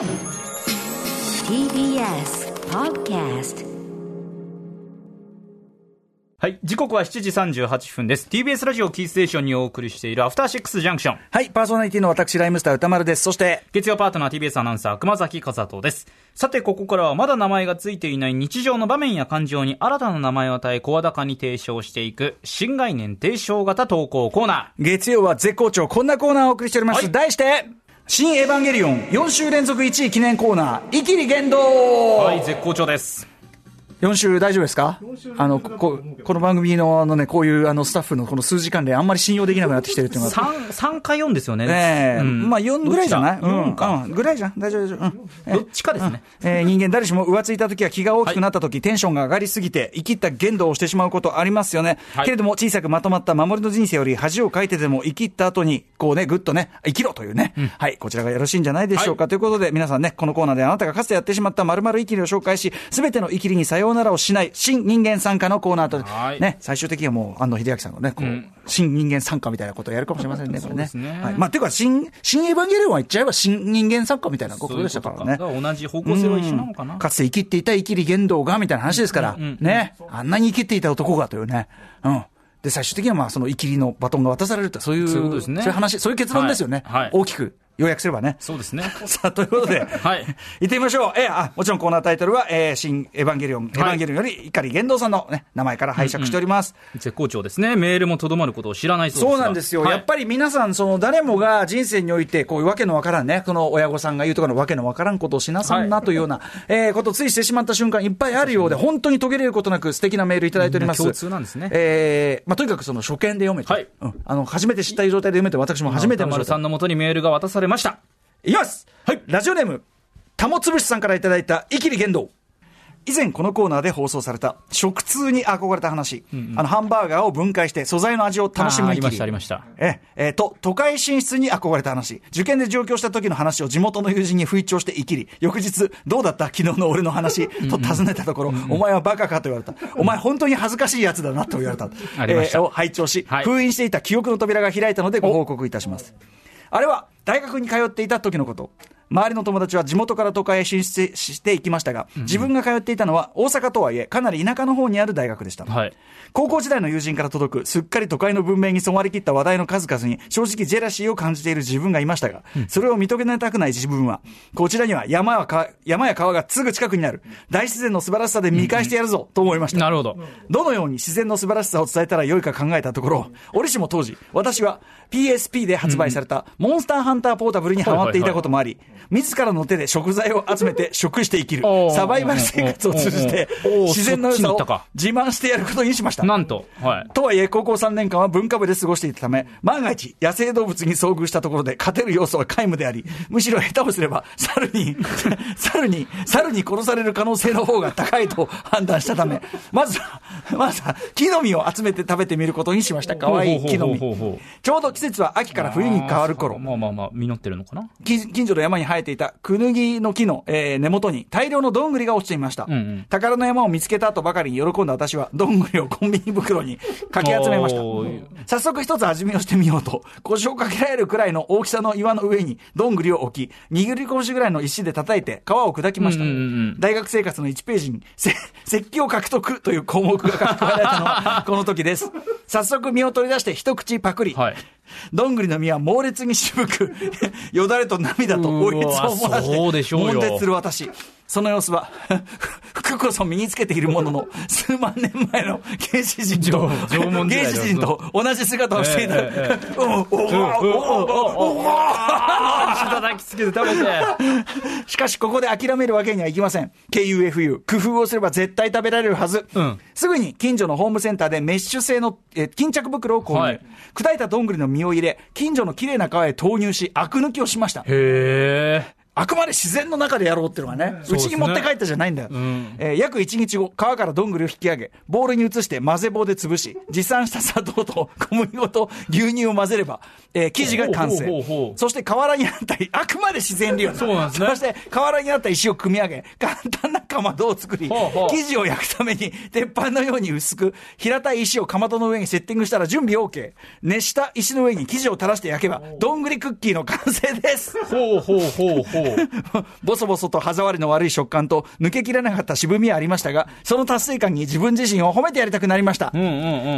TBS Podcast はい。時刻は7時38分です。TBS ラジオキーステーションにお送りしているアフターシックスジャンクション。はい、パーソナリティの私、ライムスター歌丸です。そして、月曜パートナー TBS アナウンサー熊崎和人です。さて、ここからはまだ名前がついていない日常の場面や感情に新たな名前を与え、声高に提唱していく、新概念提唱型投稿コーナ月曜は絶好調、こんなコーナーをお送りしております。はい題して、新エヴァンゲリオン4週連続1位記念コーナー、イキリ言動。はい、絶好調です。4週大丈夫ですか？あの、こ、この番組のあのね、こういうあのスタッフのこの数時間であんまり信用できなくなってきてるっていうのが。3、3か4ですよね。ねえ、うん。まあ4ぐらいじゃない？うん、4か。うん、ぐらいじゃん。大丈夫、大丈夫。うん。えどっちかですね。えー人間誰しも浮ついた時や気が大きくなった時、テンションが上がりすぎて、生きった言動をしてしまうことありますよね。はい。けれども、小さくまとまった守りの人生より恥をかいてでも生きった後に、こうね、ぐっとね、生きろというね。はい、こちらがよろしいんじゃないでしょうか。ということで、皆さんね、このコーナーであなたがかつてやってしまった〇〇生きりを紹介し、すべての生きりにさようならをしない、新人間参加のコーナーと、はいね、最終的にはもう、安野秀明さんのね、こう、新人間参加みたいなことをやるかもしれませんね、これね。すねはい。まあ、ていうか、新、新エヴァンゲリオンは言っちゃえば新人間参加みたいなことでしたからね。そういうか同じ方向性は一緒なのかな。かつて生きっていた生きり言動が、みたいな話ですから、ね。あんなに生きっていた男がというね。うん。で、最終的にはまあ、その生きりのバトンが渡されるって、そういう、そういうことですねそういう話、そういう結論ですよね。はいはい大きく要約すればね。そうですね。さあ、ということで、はい。行ってみましょう。えーあ、もちろんコーナータイトルは、えー、新エヴァンゲリオン、エヴァンゲリオンより、碇玄道さんのね、名前から拝借しております。絶好調ですね。メールもとどまることを知らないそうですそうがなんですよ、はい。やっぱり皆さん、その誰もが人生において、こういうわけのわからんね、この親御さんが言うとかのわけのわからんことをしなさんなというような、えーことをついしてしまった瞬間、いっぱいあるようで、本当に途切れることなく、素敵なメールいただいております。共通なんですね。えーまあ、とにかくその初見で読めて、はい。うん。あの初めて知った状態で読めて、私も初めて歌丸さんのもとにメールが渡されました。いきます、はい、ラジオネーム、たもつぶしさんからいただいた、イキリ言動。以前このコーナーで放送された食通に憧れた話、あのハンバーガーを分解して素材の味を楽しむありました、ありました。ええ。ーと、都会進出に憧れた話。受験で上京した時の話を地元の友人に吹聴して生きり、翌日、どうだった？昨日の俺の話。と尋ねたところ、お前はバカかと言われた。お前本当に恥ずかしいやつだなと言われた。ありました。えーを拝聴し、はい。封印していた記憶の扉が開いたのでご報告いたします。あれは、大学に通っていた時のこと。周りの友達は地元から都会へ進出していきましたが、自分が通っていたのは大阪とはいえ、かなり田舎の方にある大学でした。はい。高校時代の友人から届く、すっかり都会の文明に染まりきった話題の数々に、正直ジェラシーを感じている自分がいましたが、それを認めたくない自分は、こちらには山はか山や川がすぐ近くにある、大自然の素晴らしさで見返してやるぞ、と思いました。なるほど。どのように自然の素晴らしさを伝えたらよいか考えたところ、折しも当時、私は PSP で発売されたモンスターハンターポータブルにハマっていたこともあり、自らの手で食材を集めて食して生きる。サバイバル生活を通じて自然の良さを自慢してやることにしました。なんと、はい。とはいえ、高校3年間は文化部で過ごしていたため、万が一、野生動物に遭遇したところで勝てる要素は皆無であり、むしろ下手をすれば、猿に、猿に、猿に殺される可能性の方が高いと判断したため、まずは、まずは、木の実を集めて食べてみることにしました。可愛い木の実。ちょうど季節は秋から冬に変わる頃。まあまあまあ、実ってるのかなき近所の山に生えていたクヌギの木の、えー根元に大量のどんぐりが落ちていました、んうん。宝の山を見つけた後ばかりに喜んだ私はどんぐりをコンビニ袋に かき集めました。早速一つ味見をしてみようと腰をかけられるくらいの大きさの岩の上にどんぐりを置き握り拳ぐらいの石で叩いて皮を砕きました、うんうんうん大学生活の1ページにせ石器を獲得という項目が書き込まれたのはこの時です早速身を取り出して一口パクリ、はい。どんぐりの実は猛烈に渋く、よだれと涙とおいつを漏らして、悶絶する私。その様子は、服こそ身につけているものの、数万年前の原始人と、原始人と同じ姿をしていた。えええうんおおおおお叩きつけて食べて。しかし、ここで諦めるわけにはいきません。KUFU、工夫をすれば絶対食べられるはず。うんすぐに近所のホームセンターでメッシュ製の、えー巾着袋を購入、はい砕いたどんぐりの実を入れ、近所の綺麗な川へ投入し、アク抜きをしました。へえ。あくまで自然の中でやろうっていうのがね、そうちに持って帰ったじゃないんだよ。ん。えー約1日後、川からどんぐりを引き上げ、ボウルに移して混ぜ棒で潰し、持参した砂糖と 小麦粉と牛乳を混ぜれば、えー生地が完成。そして河原にあった、あくまで自然利用そうなんですね。そして河原にあった石を組み上げ、簡単なかまどを作り、ほうほう。生地を焼くために、鉄板のように薄く、平たい石をかまどの上にセッティングしたら準備 OK。熱した石の上に生地を垂らして焼けば、どんぐりクッキーの完成です。ほうほうほうほう。ほ ボソボソと歯触りの悪い食感と抜けきれなかった渋みはありましたが、その達成感に自分自身を褒めてやりたくなりました。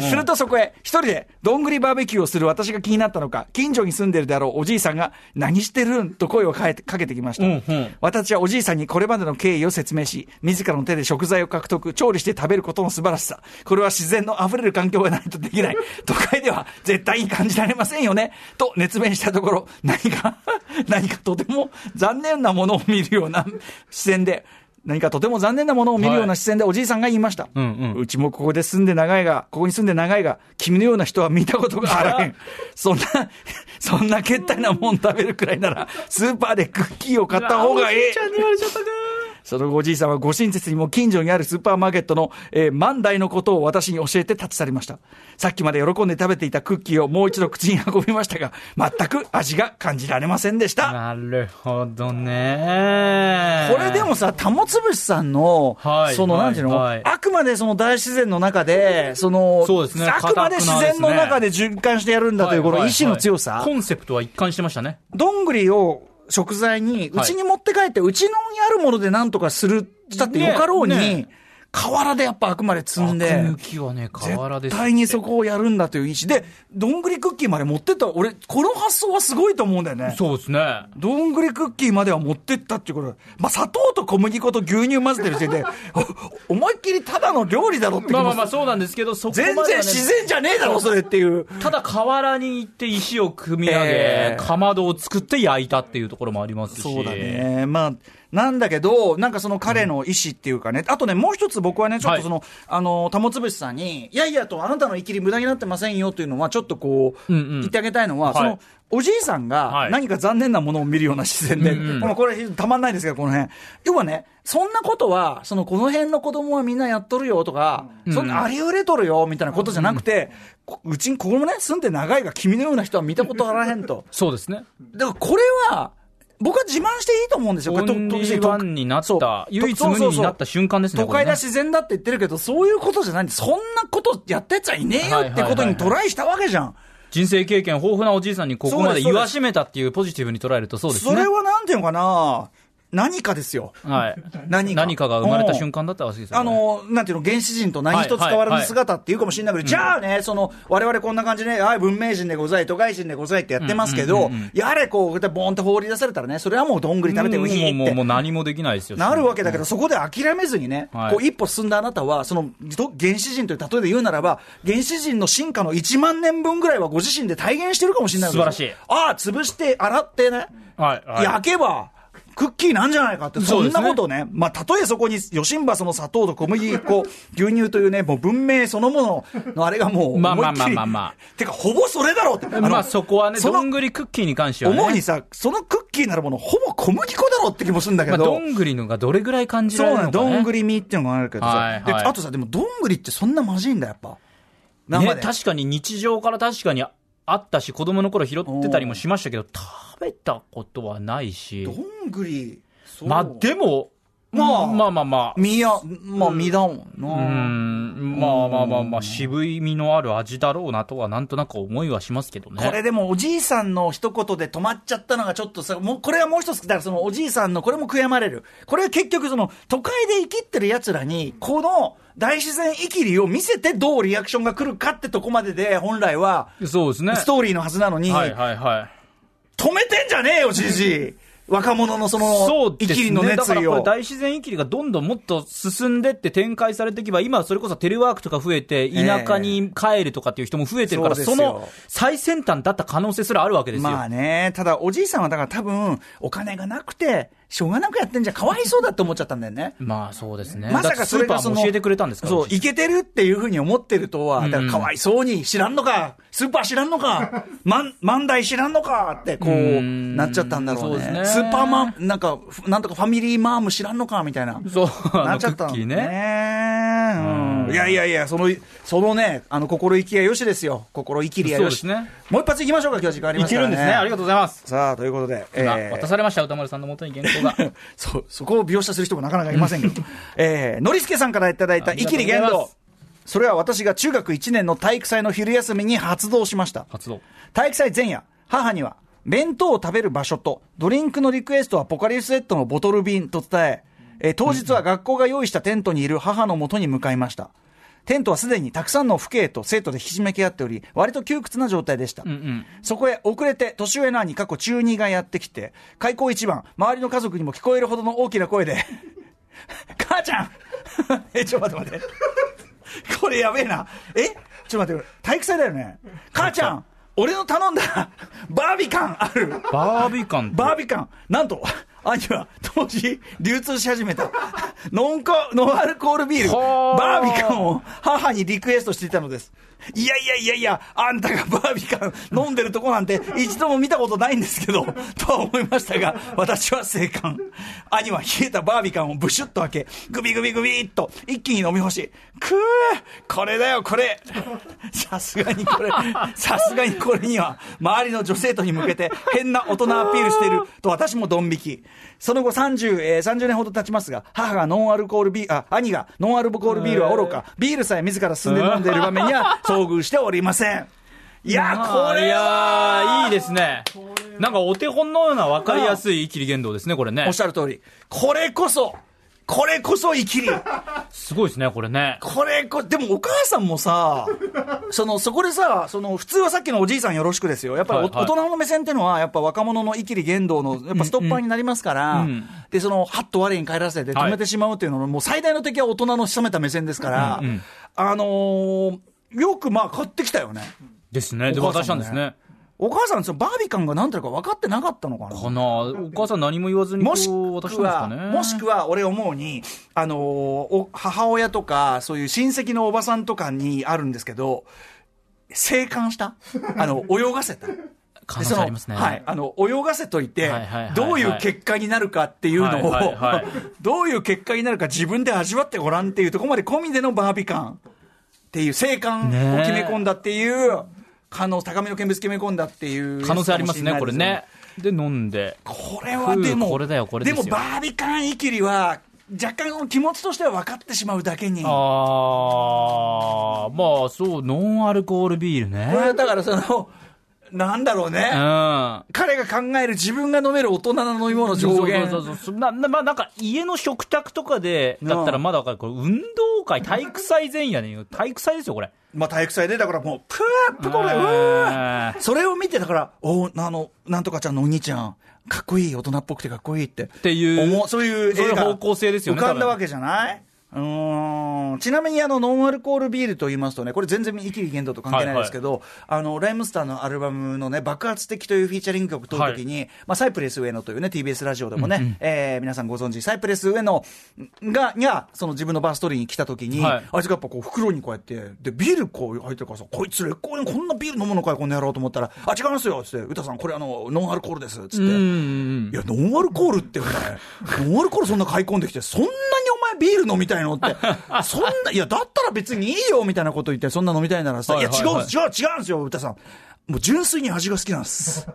するとそこへ、一人で、どんぐりバーベキューをする私が気になったのか、近所に住んでるであろうおじいさんが、何してるんと声をかえてかけてきました。うんうん私はおじいさんにこれまでの経緯を説明し、自らの手で食材を獲得、調理して食べることの素晴らしさ。これは自然の溢れる環境がないとできない。都会では絶対に感じられませんよね。と熱弁したところ、何か、何かとても残念なものを見るような視線で、何かとても残念なものを見るような視線でおじいさんが言いました。うんうんちもここで住んで長いが、ここに住んで長いが、君のような人は見たことがあらへん。そんな、そんなけったいなもん食べるくらいなら、スーパーでクッキーを買った方がええ。ちゃんに言われちゃったかその後おじいさんはご親切にも近所にあるスーパーマーケットの、えー万代のことを私に教えて立ち去りました。さっきまで喜んで食べていたクッキーをもう一度口に運びましたが、全く味が感じられませんでした。なるほどね。これでもさ、玉つぶしさんの、はいその、なんていうの、はいはいあくまでその大自然の中で、その、そうですねあくまで自然の中で循環してやるんだという、この意志の強さ、コンセプトは一貫してましたね。どんぐりを食材に、うはい。ちに持って帰って、うちのにあるものでなんとかする、したってよかろうに、ねね河原でやっぱあくまで積んで、抜きはね、河原で。絶対にそこをやるんだという意思で、どんぐりクッキーまで持ってった、俺、この発想はすごいと思うんだよね。そうですね。どんぐりクッキーまでは持ってったっていうことまあ、砂糖と小麦粉と牛乳混ぜてる時点で、お思いっきりただの料理だろってまあまあまあそうなんですけど、そこまで全然自然じゃねえだろ、それっていう。ただ河原に行って石を組み上げ、ええかまどを作って焼いたっていうところもありますし。そうだ。ね。まあ、なんだけど、なんかその彼の意思っていうかね、あとね、もう一つ僕はね、ちょっとその、あの、玉つぶしさんに、いやいやと、あなたの生きり無駄になってませんよっていうのは、ちょっとこう、うんうん。言ってあげたいのは、はい。その、おじいさんがはい。何か残念なものを見るような視線で、うんうん。このこれたまんないですけど、この辺。要はね、そんなことは、その、この辺の子供はみんなやっとるよとか、そんなありふれとるよみたいなことじゃなくて、こうちにここもね、住んで長いが君のような人は見たことあらへんと。そうですね。だからこれは、僕は自慢していいと思うんですよ。これワンになった、唯一無二になった瞬間ですね。都会だこ自然だって言ってるけど、そういうことじゃないんで、そんなことやったやつはいねえよってことにトライしたわけじゃん。人生経験豊富なおじいさんにここまで言わしめたっていうポジティブに捉えるとそうですね。それはなんていうのかな、何かですよ。はい。何か何かが生まれた瞬間だったわけですよ、ね。あの、なんていうの、原始人と何一つ変わらぬ姿っていうかもしれないけど、じゃあね、その、我々こんな感じで、はい、文明人でござい、都会人でございってやってますけど、やれ、こう、ボーンって放り出されたらね、それはもうどんぐり食べてウヒもうもうもう。何もできないですよ。なるわけだけど、そこで諦めずにね、はいこう一歩進んだあなたは、そのど原始人という例えで言うならば、原始人の進化の1万年分ぐらいはご自身で体現してるかもしれないわけですよ素晴ああ、潰して、洗ってね、はい、はい。焼けば、クッキーなんじゃないかって、そんなことね、まあ、たとえそこに、ヨシンバその砂糖と小麦粉、牛乳というね、もう文明そのもののあれがもう、まあまあまあまあまあてか、ほぼそれだろうって。あのまあそこはね、どんぐりクッキーに関してはね。思うにさ、そのクッキーなるもの、ほぼ小麦粉だろうって気もするんだけまあ、ど。どんぐりのがどれぐらい感じられるのか、ね。どんぐり身っていうのがあるけどさ、はいはいであとさ、でもどんぐりってそんなまずいんだ、やっぱ。生ね、で。確かに日常から確かにあったし、子供の頃拾ってたりもしましたけど、食べたことはないし。ど。んぐり、まあでも、まあまあまあまあ。身や、まあ身だもんな。うん、まあまあまあまあ、渋い実のある味だろうなとは、なんとなく思いはしますけどね。これでもおじいさんの一言で止まっちゃったのがちょっとさ、もうこれはもう一つ、だからそのおじいさんのこれも悔やまれる。これは結局その都会で生きってる奴らに、この大自然生きりを見せてどうリアクションが来るかってとこまでで本来はそうですね。ストーリーのはずなのに、はいはいはい。止めてんじゃねえよ、じじい。若者のそのそうですね。生きりのだから。大自然生きりがどんどんもっと進んでって展開されていけば、今はそれこそテレワークとか増えて、田舎に帰るとかっていう人も増えてるから、そうですよその最先端だった可能性すらあるわけですよ。まあね、ただおじいさんはだから多分、お金がなくて、しょうがなくやってんじゃかわいそうだって思っちゃったんだよね。まあそうですね。まさかそれがその、教えてくれたんですから。そう、いけてるっていうふうに思ってるとは、だからかわいそうに知らんのか、スーパー知らんのか、万、万代知らんのかって、こう、んなっちゃったんだろうね。そうですねスーパーマン、なんか、ふなんとかファミリーマーム知らんのかみたいな。そう、あなっちゃったのッキーね。ね。うんいやいやいや、その、そのね、あの、心意気やよしですよ。心意気りやよし。そうですねもう一発いきましょうか、今日時間ありいますからね。けるんですね。ありがとうございます。さあ、ということで、今、ー渡されました、歌丸さんの元に原稿が。そう、そこを描写する人もなかなかいませんけど。えー、のりすけさんからいただいた、ありイキがとうございますリ言動。それは私が中学1年の体育祭の昼休みに発動しました。発動。体育祭前夜、母には、弁当を食べる場所と、ドリンクのリクエストはポカリスエットのボトル瓶と伝え、えー当日は学校が用意したテントにいる母の元に向かいました。テントはすでにたくさんの父兄と生徒でひしめき合っており、割と窮屈な状態でした。そこへ遅れて年上の兄、過去中2がやってきて、開口一番、周りの家族にも聞こえるほどの大きな声で、母ちゃん え、ちょ、待って待って。これやべえな。え？ちょっと待って、体育祭だよね。母ちゃん俺の頼んだバービカンあるバービカンバービカンなんと、兄は当時流通し始めた。ノンコノンアルコールビール、はあバービカンを母にリクエストしていたのです。いやいやいやいや、あんたがバービカン飲んでるとこなんて一度も見たことないんですけど、とは思いましたが、私は生還。兄は冷えたバービカンをブシュッと開け、グビグビグビっと一気に飲み干し、くーこれだよこれさすがにこれ、さすがにこれには、周りの女生徒に向けて変な大人アピールしていると私もドン引き。その後30、えー30年ほど経ちますが、母がノンアルコールビール、あ、兄がノンアルコールビールは愚か、ビールさえ自ら進んで飲んでいる場面には 遭遇しておりません。いや、これはーいいですね。なんかお手本のような分かりやすいイキリ言動ですね、これねおっ。しゃる通り。これこそ、これこそ生きり。すごいですね、これね。これこ、でもお母さんもさ、その、そこでさ、その、普通はさっきのおじいさんよろしくですよ。やっぱりお、はいはい大人の目線っていうのは、やっぱ若者の生きり言動の、やっぱストッパーになりますから、うんうんで、その、はっと我に帰らせて止めてしまうっていうのの、もう最大の敵は大人の冷めた目線ですから、うんうんあのーよくまあ買ってきたよね。ですね。で、渡お母さんもねしたんですね。お母さん、そのバービカンが何ていうか分かってなかったのかなかなお母さん何も言わずにこもしくは。もしくは俺思うに、あの母親とか、そういう親戚のおばさんとかにあるんですけど、生還した？あの、泳がせた？可能性ありますね。はい。あの、泳がせといてどういう結果になるかっていうのを どういう結果になるか自分で味わってごらんっていうところまで込みでのバービカンっていう、生還を決め込んだっていう、可能、高めの見物決め込んだっていう。可能性ありますね、これね。で、飲んで。これはでも、これだよこれでもバービカンイキリは、若干気持ちとしては分かってしまうだけに、こあー、まあそう、ノンアルコールビールね。れはだからその、なんだろうね、うん。彼が考える自分が飲める大人の飲み物上限。そうそうそうそうななまあ、なんか家の食卓とかでだったらまだわかる、これ運動会、体育祭前夜ね、体育祭ですよ、これ。まあ体育祭で、だからもう、プーップこれ、ううんーそれを見て、だから、おあの、なんとかちゃんのお兄ちゃん、かっこいい、大人っぽくてかっこいいって。っていうそういうそういう方向性ですよね浮かんだわけじゃない？うーん。ちなみにあのノンアルコールビールと言いますとね、これ全然イキリ言動と関係ないですけど、あのライムスターのアルバムのね、爆発的というフィーチャリング曲撮るときに、まあサイプレス上野というね、TBS ラジオでもね、えー皆さんご存知、サイプレス上野が、が、その自分のバーストーリーに来たときに、はい。あいつがやっぱこう袋にこうやって、で、ビールこう入ってるからさ、こいつ劣行にこんなビール飲むのかよ、こんな野郎と思ったら、あ、違いますよ、つって、歌さん、これあの、ノンアルコールです、つって。うんうんいや、ノンアルコールってお前、ノンアルコールそんな買い込んできて、そんなにビール飲みたいの？って、そんな、いや、だったら別にいいよ、みたいなこと言って、そんな飲みたいならさ、いや、違はいはいはいうんです、違う、違うんですよ、歌さん。もう純粋に味が好きなんです。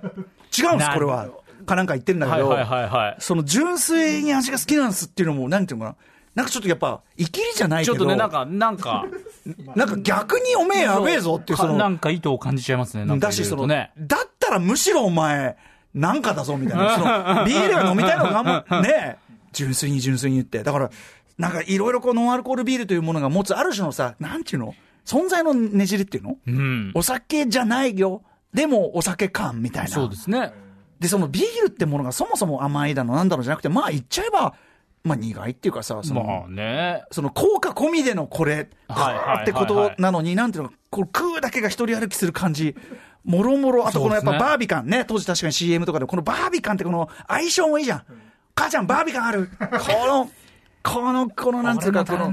違うんです、これは。かなんか言ってるんだけど、はいはいはいはいその純粋に味が好きなんですっていうのも、なんていうのかな。なんかちょっとやっぱ、生きりじゃないけど、ちょっとね、なんか、なんか、なんか逆におめえやべえぞっていう、その、かなんか意図を感じちゃいますね、なんかだし、その。だったらむしろお前、なんかだぞ、みたいな。その、ビールが飲みたいのがも、ね、純粋に純粋に言って。だから、なんかいろいろこうノンアルコールビールというものが持つある種のさ、なんていうの？存在のねじれっていうの？うん。お酒じゃないよ。でもお酒感みたいな。そうですね。で、そのビールってものがそもそも甘いだの？なんだのじゃなくて、まあ言っちゃえば、まあ苦いっていうかさ、その、まあね。その効果込みでのこれ、はいってことなのに、なんていうの、こう食うだけが一人歩きする感じ。もろもろ、あとこのやっぱバービカンね、当時確かに CM とかで、このバービカンってこの相性もいいじゃん。母ちゃんバービカンある。この、この、このなんつうか、この、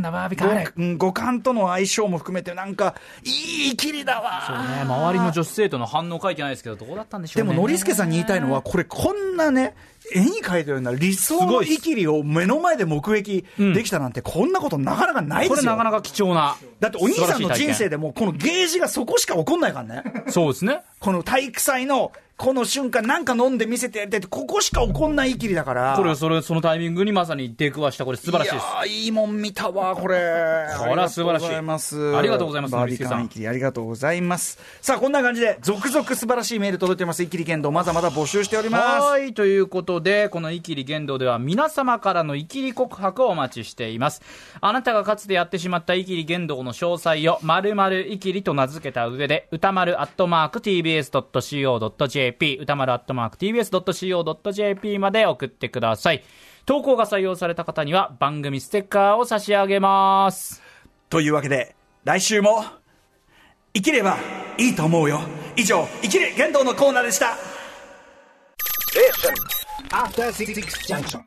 五感との相性も含めて、なんか、いいきりだわ。ね、周りの女子生徒の反応書いてないですけど、どうだったんでしょうね。でも、ノリスケさんに言いたいのは、これ、こんなね、絵に描いたような理想のイキリを目の前で目撃できたなんて、こんなことなかなかないですよ。これなかなか貴重な。だってお兄さんの人生で。でも、このゲージがそこしか起こんないからね。そうですね。この体育祭のこの瞬間、なんか飲んで見せてやりたいって、ここしか起こんないイキリだから。これ、それ、そのタイミングにまさに出くわした、これ素晴らしいです。いやーいいもん見たわ、これ。これは素晴らしいありがとうございます。ありがとうございますバカンイキリありがとうございます。さあ、こんな感じで、続々素晴らしいメール届いてます。イキリ剣道、まだまだ募集しております。はい。ということで、このイキリ言動では皆様からのイキリ告白をお待ちしています。あなたがかつてやってしまったイキリ言動の詳細を、〇〇イキリと名付けた上で、歌丸アットマーク tbs.co.jp、歌丸アットマーク tbs.co.jp まで送ってください。投稿が採用された方には番組ステッカーを差し上げます。というわけで、来週も、生きればいいと思うよ。以上、生きれ剣道のコーナーでした。After Six Junction.